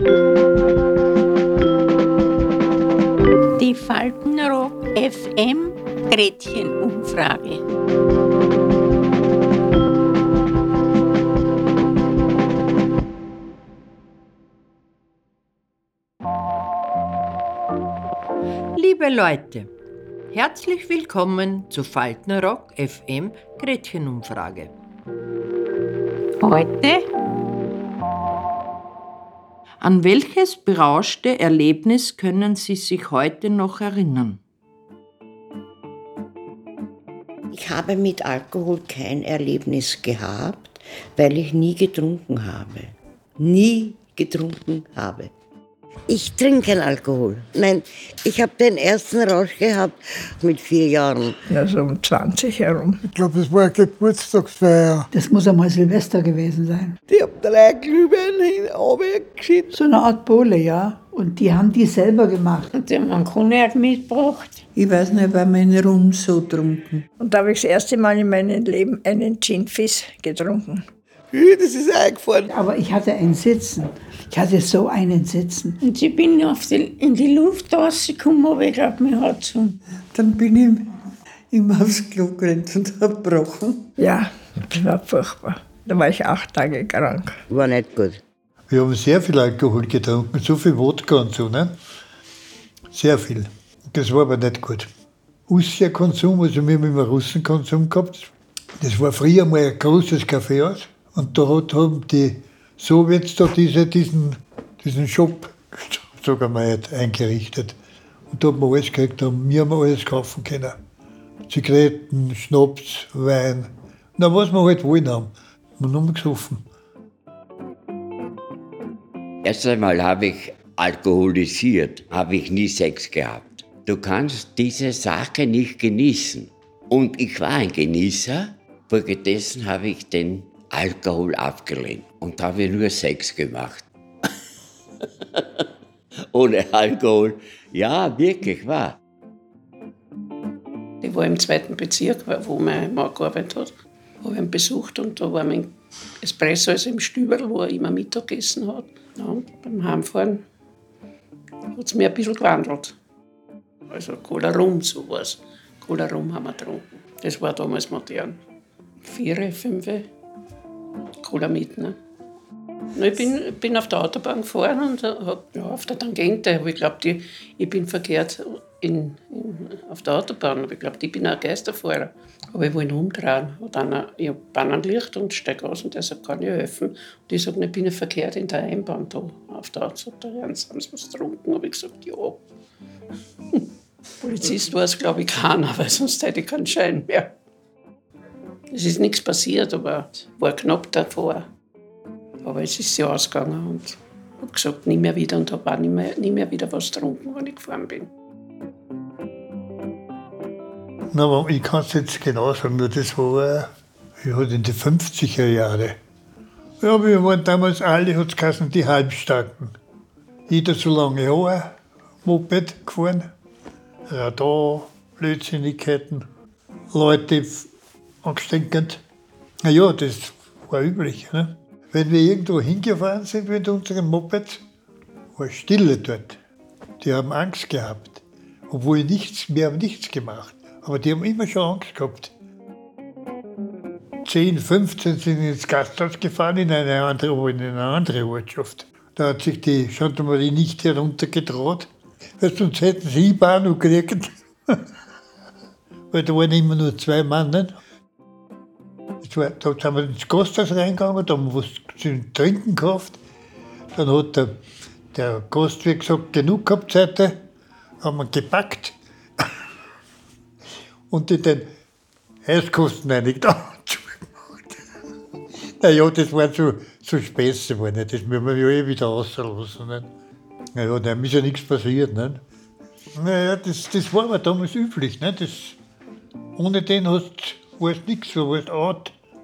Die Faltenrock FM Gretchenumfrage. Liebe Leute, herzlich willkommen zu Faltenrock FM Gretchenumfrage. Heute An welches berauschte Erlebnis können Sie sich heute noch erinnern? Ich habe mit Alkohol kein Erlebnis gehabt, weil ich nie getrunken habe. Nie getrunken habe. Ich trinke keinen Alkohol. Nein, ich habe den ersten Rausch gehabt mit vier Jahren. Ja, so um 20 herum. Ich glaube, es war eine Geburtstagsfeier. Das muss einmal Silvester gewesen sein. Die haben drei Glühwein hinuntergeschickt. So eine Art Bowle, ja. Und die haben die selber gemacht. und die haben einen Cognac mitgebracht. Ich weiß nicht, weil meine Rum so trunken. Und da habe ich das erste Mal in meinem Leben einen Gin Fizz getrunken. Das ist eingefahren. Aber ich hatte ein Sitzen. Ich hatte so einen Sitzen. Und ich bin auf die, in die Luft rausgekommen, aber ich glaube, mir hat um. Dann bin ich immer aufs Klo gerannt und hab gebrochen. Ja, das war furchtbar. Da war ich acht Tage krank. War nicht gut. Wir haben sehr viel Alkohol getrunken, so viel Wodka und so, ne? Sehr viel. Das war aber nicht gut. Russia-Konsum, also wir haben immer Russenkonsum gehabt. Das war früher mal ein großes Kaffeehaus. Und da hat, haben die Sowjets da diese, diesen, diesen Shop, sagen wir eingerichtet. Und da haben wir alles gekriegt, da haben wir haben alles kaufen können. Zigaretten, Schnaps, Wein. Na, was wir halt wollen haben. Wir haben gesoffen. Erst einmal habe ich alkoholisiert, habe ich nie Sex gehabt. Du kannst diese Sache nicht genießen. Und ich war ein Genießer, folgedessen habe ich den Alkohol abgelehnt und habe nur Sex gemacht. Ohne Alkohol. Ja, wirklich wahr. Ich war im zweiten Bezirk, wo meine Mann gearbeitet hat. Habe ihn besucht und da war mein Espresso also im Stüberl, wo er immer Mittag gegessen hat. Ja, beim Heimfahren hat es mir ein bisschen gewandelt. Also Cola Rum, sowas. Cola Rum haben wir getrunken. Das war damals modern. Vier, fünf Cola mit. Ne? Ich bin, bin auf der Autobahn gefahren und hab, ja, auf der Tangente ich glaubt, ich, ich bin verkehrt in, in, auf der Autobahn. Aber ich glaube, ich bin ein Geisterfahrer. Aber ich wollte umdrehen. Und dann, ich habe Bahnenlicht und steige aus und der sagt, kann ich helfen? Und ich sage, ich bin verkehrt in der Einbahn da auf der Autobahn. Haben Sie was getrunken? habe ich gesagt, ja. Polizist war es, glaube ich, keiner, weil sonst hätte ich keinen Schein mehr. Es ist nichts passiert, aber war knapp davor. Aber es ist ja ausgegangen und habe gesagt, nie mehr wieder und habe auch nie mehr, nie mehr wieder was getrunken, wenn ich gefahren bin. Na, ich kann es jetzt genau sagen, nur das war ich hatte in die 50er Jahre. Ja, wir waren damals alle, hat es die Halbstarken. Jeder so lange Haare, Moped gefahren, Radar, Blödsinnigkeiten, Leute angesteckend. Na ja, das war üblich. Ne? Wenn wir irgendwo hingefahren sind mit unseren Mopeds, war Stille dort. Die haben Angst gehabt. Obwohl nichts, wir haben nichts gemacht. Aber die haben immer schon Angst gehabt. 10, 15 sind ins Gasthaus gefahren in eine andere, in eine andere Ortschaft. Da hat sich die Gendarmerie nicht heruntergetraut. Sonst hätten sie Bahn gekriegt. Weil da waren immer nur zwei Mann. Da sind wir ins Gasthaus reingegangen, da haben wir was zu trinken gekauft. Dann hat der, der Gastwirt gesagt, genug gehabt heute, haben wir gepackt und in den Heißkosten reingetan. Naja, das waren so, so Späße, war nicht? das müssen wir ja eh wieder rauslassen. Nicht? Naja, da ist ja nichts passiert. Nicht? Naja, das, das war aber damals üblich. Nicht? Das, ohne den hast, warst du nichts, du warst out.